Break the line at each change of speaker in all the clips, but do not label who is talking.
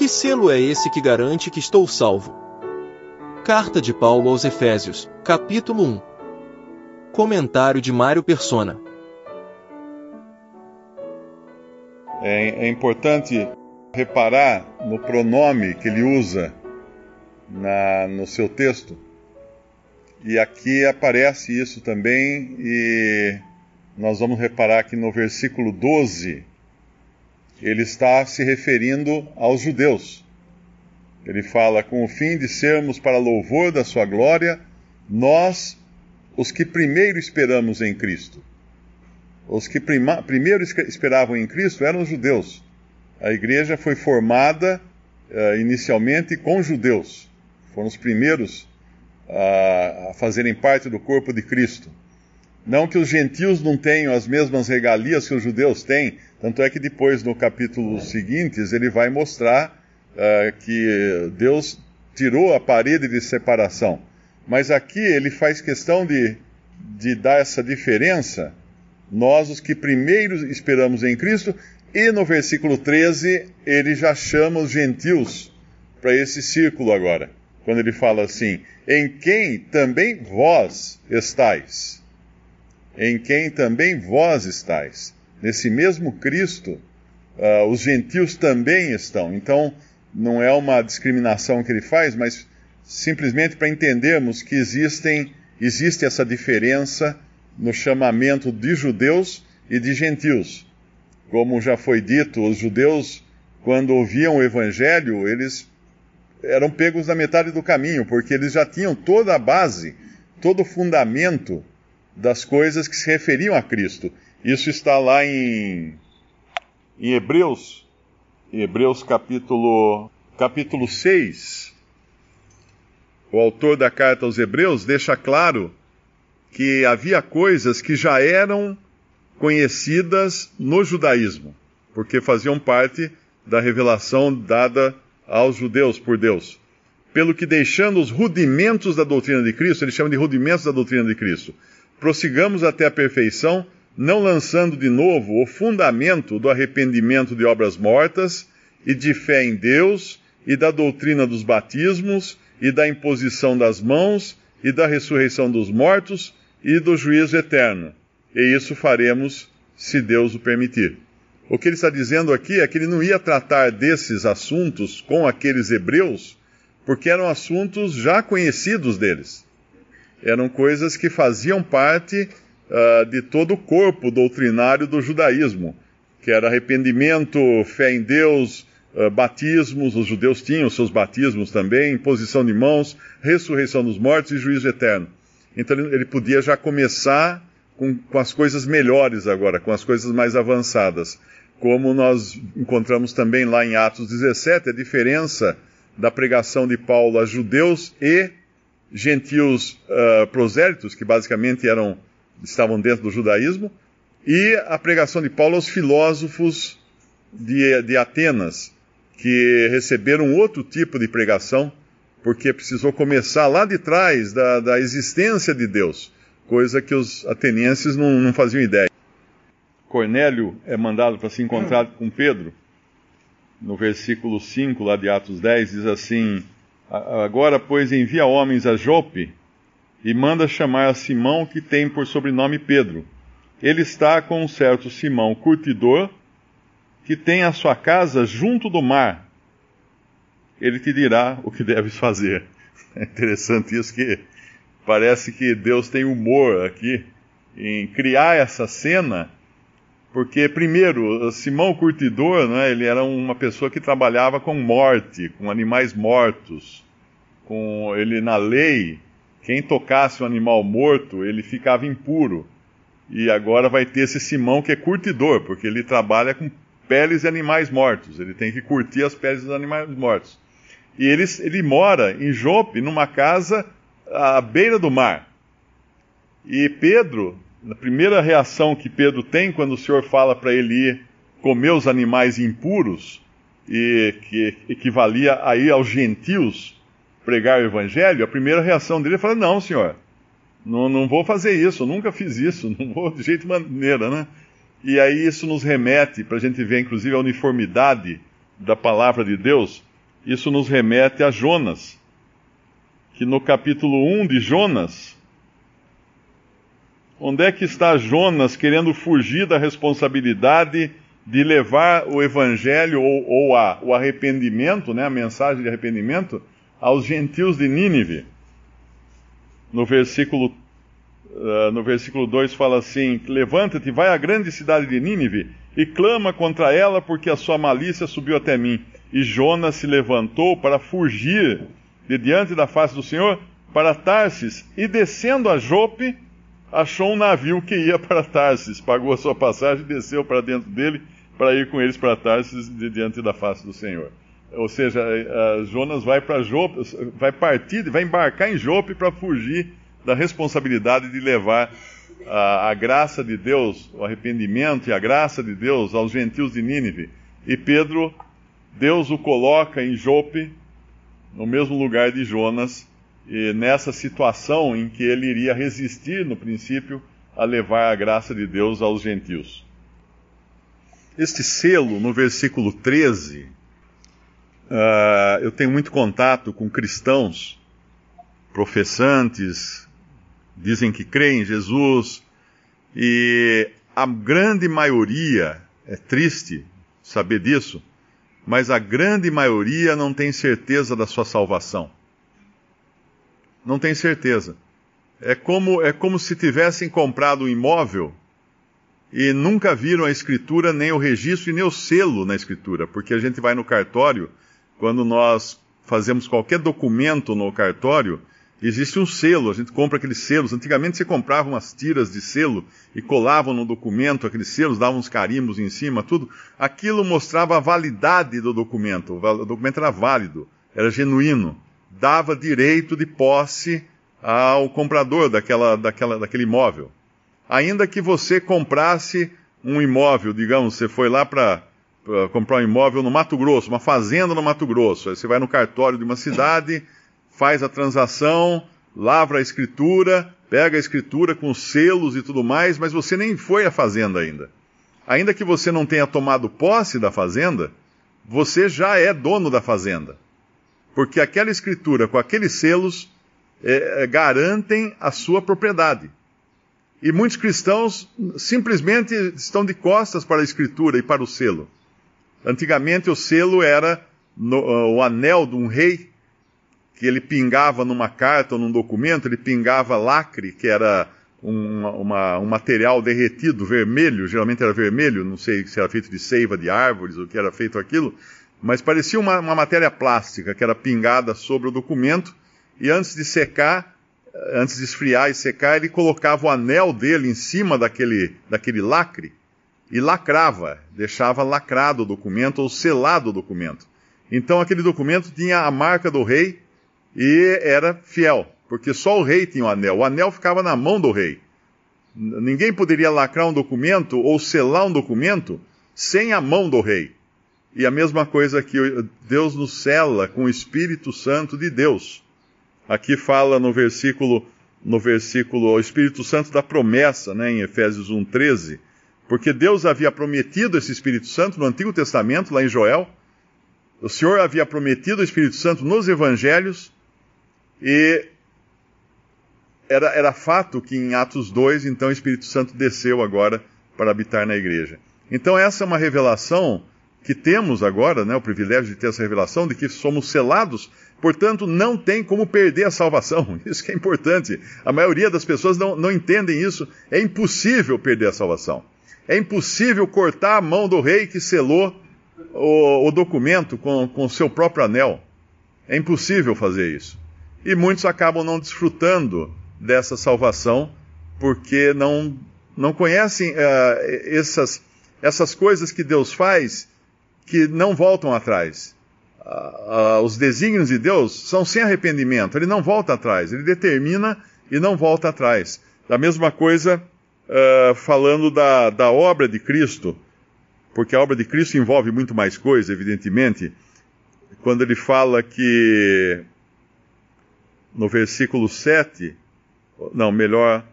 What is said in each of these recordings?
Que selo é esse que garante que estou salvo? Carta de Paulo aos Efésios, capítulo 1. Comentário de Mário Persona.
É, é importante reparar no pronome que ele usa na, no seu texto. E aqui aparece isso também, e nós vamos reparar que no versículo 12 ele está se referindo aos judeus. Ele fala: com o fim de sermos para louvor da sua glória, nós, os que primeiro esperamos em Cristo. Os que prima, primeiro esperavam em Cristo eram os judeus. A igreja foi formada uh, inicialmente com judeus. Foram os primeiros uh, a fazerem parte do corpo de Cristo. Não que os gentios não tenham as mesmas regalias que os judeus têm, tanto é que depois, no capítulo seguintes, ele vai mostrar uh, que Deus tirou a parede de separação. Mas aqui ele faz questão de, de dar essa diferença, nós os que primeiro esperamos em Cristo, e no versículo 13 ele já chama os gentios para esse círculo agora, quando ele fala assim: em quem também vós estáis. Em quem também vós estáis. Nesse mesmo Cristo, uh, os gentios também estão. Então, não é uma discriminação que ele faz, mas simplesmente para entendermos que existem, existe essa diferença no chamamento de judeus e de gentios. Como já foi dito, os judeus, quando ouviam o evangelho, eles eram pegos na metade do caminho, porque eles já tinham toda a base, todo o fundamento das coisas que se referiam a Cristo. Isso está lá em, em Hebreus, Hebreus capítulo, capítulo 6. O autor da carta aos Hebreus deixa claro que havia coisas que já eram conhecidas no judaísmo, porque faziam parte da revelação dada aos judeus por Deus. Pelo que, deixando os rudimentos da doutrina de Cristo, ele chama de rudimentos da doutrina de Cristo, prossigamos até a perfeição não lançando de novo o fundamento do arrependimento de obras mortas e de fé em Deus e da doutrina dos batismos e da imposição das mãos e da ressurreição dos mortos e do juízo eterno. E isso faremos se Deus o permitir. O que ele está dizendo aqui é que ele não ia tratar desses assuntos com aqueles hebreus, porque eram assuntos já conhecidos deles. Eram coisas que faziam parte uh, de todo o corpo doutrinário do judaísmo, que era arrependimento, fé em Deus, uh, batismos, os judeus tinham seus batismos também, imposição de mãos, ressurreição dos mortos e juízo eterno. Então ele podia já começar com, com as coisas melhores agora, com as coisas mais avançadas. Como nós encontramos também lá em Atos 17, a diferença da pregação de Paulo a judeus e gentios uh, prosélitos, que basicamente eram estavam dentro do judaísmo, e a pregação de Paulo aos filósofos de, de Atenas, que receberam outro tipo de pregação, porque precisou começar lá de trás da, da existência de Deus, coisa que os atenienses não, não faziam ideia. Cornélio é mandado para se encontrar com Pedro. No versículo 5 lá de Atos 10 diz assim: Agora, pois, envia homens a Jope e manda chamar a Simão, que tem por sobrenome Pedro. Ele está com um certo Simão curtidor, que tem a sua casa junto do mar. Ele te dirá o que deves fazer. É interessante isso que parece que Deus tem humor aqui em criar essa cena, porque primeiro Simão curtidor, né, ele era uma pessoa que trabalhava com morte, com animais mortos, com ele na lei quem tocasse um animal morto, ele ficava impuro. E agora vai ter esse Simão que é curtidor, porque ele trabalha com peles de animais mortos. Ele tem que curtir as peles dos animais mortos. E ele, ele mora em Jope, numa casa à beira do mar. E Pedro, na primeira reação que Pedro tem quando o Senhor fala para ele ir comer os animais impuros, e que equivalia aí aos gentios, pregar o evangelho, a primeira reação dele é falar: Não, senhor, não, não vou fazer isso, nunca fiz isso, não vou de jeito maneira, né? E aí isso nos remete para a gente ver, inclusive, a uniformidade da palavra de Deus, isso nos remete a Jonas, que no capítulo 1 de Jonas, onde é que está Jonas querendo fugir da responsabilidade de levar o evangelho ou, ou a, o arrependimento, né, a mensagem de arrependimento, aos gentios de Nínive? No versículo Uh, no versículo 2 fala assim: Levanta-te, vai à grande cidade de Nínive e clama contra ela, porque a sua malícia subiu até mim. E Jonas se levantou para fugir de diante da face do Senhor para Tarsis, e descendo a Jope, achou um navio que ia para Tarsis, pagou a sua passagem e desceu para dentro dele para ir com eles para Tarsis de diante da face do Senhor. Ou seja, uh, Jonas vai para Jope, vai partir, vai embarcar em Jope para fugir da responsabilidade de levar a, a, graça de Deus, o arrependimento e a graça de Deus aos gentios de Nínive. E Pedro, Deus o coloca em Jope, no mesmo lugar de Jonas, e nessa situação em que ele iria resistir, no princípio, a levar a graça de Deus aos gentios. Este selo, no versículo 13, uh, ah, eu tenho muito contato com cristãos professantes, dizem que creem em Jesus, e a grande maioria, é triste saber disso, mas a grande maioria não tem certeza da sua salvação. Não tem certeza. É como, é como se tivessem comprado um imóvel e nunca viram a escritura, nem o registro e nem o selo na escritura, porque a gente vai no cartório, quando nós fazemos qualquer documento no cartório, Existe um selo, a gente compra aqueles selos. Antigamente você comprava umas tiras de selo e colavam no documento aqueles selos, davam uns carimbos em cima, tudo. Aquilo mostrava a validade do documento. O documento era válido, era genuíno, dava direito de posse ao comprador daquela, daquela, daquele imóvel. Ainda que você comprasse um imóvel, digamos, você foi lá para comprar um imóvel no Mato Grosso, uma fazenda no Mato Grosso. Aí você vai no cartório de uma cidade faz a transação, lavra a escritura, pega a escritura com selos e tudo mais, mas você nem foi à fazenda ainda. Ainda que você não tenha tomado posse da fazenda, você já é dono da fazenda. Porque aquela escritura com aqueles selos é, é, garantem a sua propriedade. E muitos cristãos simplesmente estão de costas para a escritura e para o selo. Antigamente o selo era no, o anel de um rei que ele pingava numa carta ou num documento, ele pingava lacre, que era um, uma, um material derretido, vermelho, geralmente era vermelho, não sei se era feito de seiva de árvores ou que era feito aquilo, mas parecia uma, uma matéria plástica que era pingada sobre o documento e antes de secar, antes de esfriar e secar, ele colocava o anel dele em cima daquele, daquele lacre e lacrava, deixava lacrado o documento ou selado o documento. Então aquele documento tinha a marca do rei e era fiel, porque só o rei tinha o anel. O anel ficava na mão do rei. Ninguém poderia lacrar um documento ou selar um documento sem a mão do rei. E a mesma coisa que Deus nos cela com o Espírito Santo de Deus. Aqui fala no versículo, no versículo, o Espírito Santo da promessa, né, em Efésios 1:13, porque Deus havia prometido esse Espírito Santo no Antigo Testamento, lá em Joel. O Senhor havia prometido o Espírito Santo nos evangelhos e era, era fato que em Atos 2, então o Espírito Santo desceu agora para habitar na igreja. Então essa é uma revelação que temos agora, né, o privilégio de ter essa revelação de que somos selados, portanto não tem como perder a salvação. Isso que é importante. A maioria das pessoas não, não entendem isso. É impossível perder a salvação. É impossível cortar a mão do rei que selou o, o documento com o seu próprio anel. É impossível fazer isso. E muitos acabam não desfrutando dessa salvação porque não, não conhecem uh, essas, essas coisas que Deus faz que não voltam atrás. Uh, uh, os desígnios de Deus são sem arrependimento, ele não volta atrás, ele determina e não volta atrás. Da mesma coisa, falando da, da obra de Cristo, porque a obra de Cristo envolve muito mais coisa, evidentemente, quando ele fala que no versículo 7, não, melhor,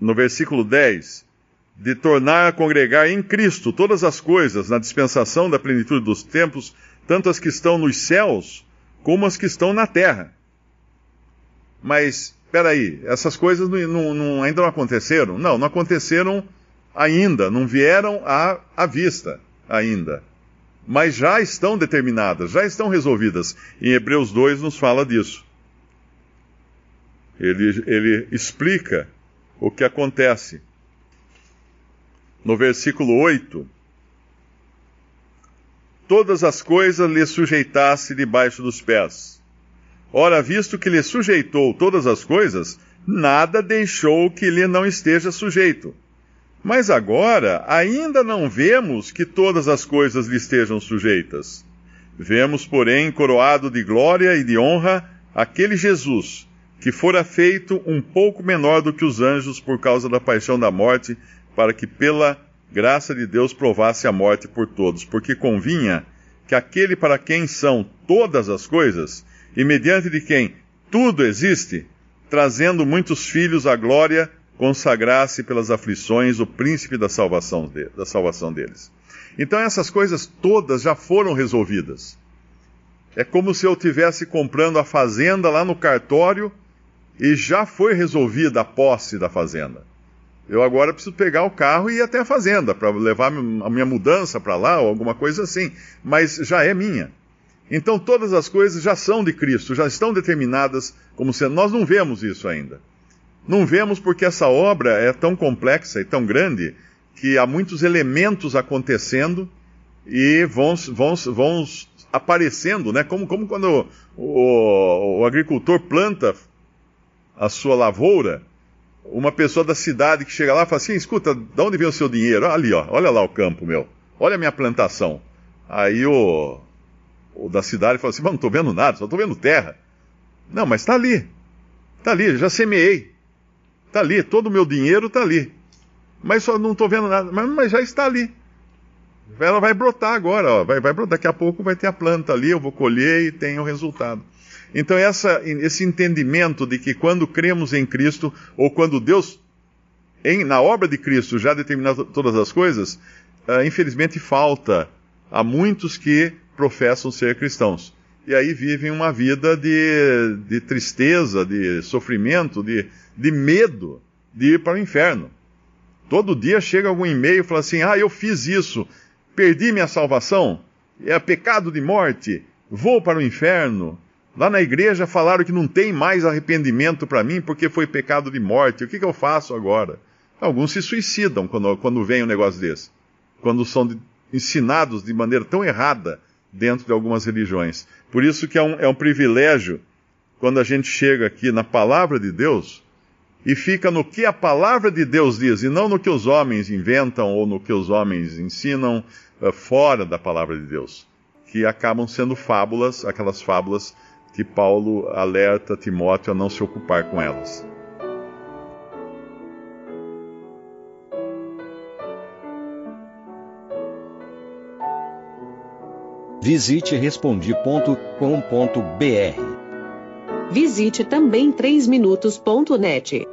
no versículo 10, de tornar a congregar em Cristo todas as coisas na dispensação da plenitude dos tempos, tanto as que estão nos céus como as que estão na terra. Mas, peraí, essas coisas não, não, ainda não aconteceram? Não, não aconteceram ainda, não vieram à, à vista ainda. Mas já estão determinadas, já estão resolvidas. Em Hebreus 2 nos fala disso. Ele, ele explica o que acontece. No versículo 8, todas as coisas lhe sujeitasse debaixo dos pés. Ora, visto que lhe sujeitou todas as coisas, nada deixou que lhe não esteja sujeito. Mas agora ainda não vemos que todas as coisas lhe estejam sujeitas. Vemos, porém, coroado de glória e de honra aquele Jesus, que fora feito um pouco menor do que os anjos por causa da paixão da morte, para que pela graça de Deus provasse a morte por todos, porque convinha que aquele para quem são todas as coisas, e mediante de quem tudo existe, trazendo muitos filhos à glória, consagrasse pelas aflições o príncipe da salvação, de, da salvação deles. Então essas coisas todas já foram resolvidas. É como se eu tivesse comprando a fazenda lá no cartório e já foi resolvida a posse da fazenda. Eu agora preciso pegar o carro e ir até a fazenda para levar a minha mudança para lá ou alguma coisa assim, mas já é minha. Então todas as coisas já são de Cristo, já estão determinadas como sendo. Nós não vemos isso ainda. Não vemos porque essa obra é tão complexa e tão grande que há muitos elementos acontecendo e vão, vão, vão aparecendo, né? Como, como quando o, o agricultor planta a sua lavoura uma pessoa da cidade que chega lá e fala assim: escuta, de onde vem o seu dinheiro? Ali, ó, olha lá o campo meu, olha a minha plantação. Aí o, o da cidade fala assim: mas não estou vendo nada, só estou vendo terra. Não, mas está ali, está ali, já semeei, está ali, todo o meu dinheiro está ali. Mas só não estou vendo nada, mas, mas, já está ali. Ela vai brotar agora, ó, vai, vai brotar, daqui a pouco vai ter a planta ali, eu vou colher e tem o resultado. Então, essa, esse entendimento de que quando cremos em Cristo, ou quando Deus, em, na obra de Cristo, já determinou todas as coisas, uh, infelizmente falta a muitos que professam ser cristãos. E aí vivem uma vida de, de tristeza, de sofrimento, de, de medo de ir para o inferno. Todo dia chega algum e-mail e fala assim: ah, eu fiz isso, perdi minha salvação, é pecado de morte, vou para o inferno. Lá na igreja falaram que não tem mais arrependimento para mim porque foi pecado de morte. O que, que, eu faço agora? Alguns se suicidam quando, quando vem um negócio desse. Quando são de, ensinados de maneira tão errada dentro de algumas religiões. Por isso que é um, é um privilégio quando a gente chega aqui na palavra de Deus e fica no que a palavra de Deus diz e não no que os homens inventam ou no que os homens ensinam uh, fora da palavra de Deus. Que acabam sendo fábulas, aquelas fábulas que Paulo alerta Timóteo a não se ocupar com elas.
Visite respondi.com.br.
Visite também 3minutos.net.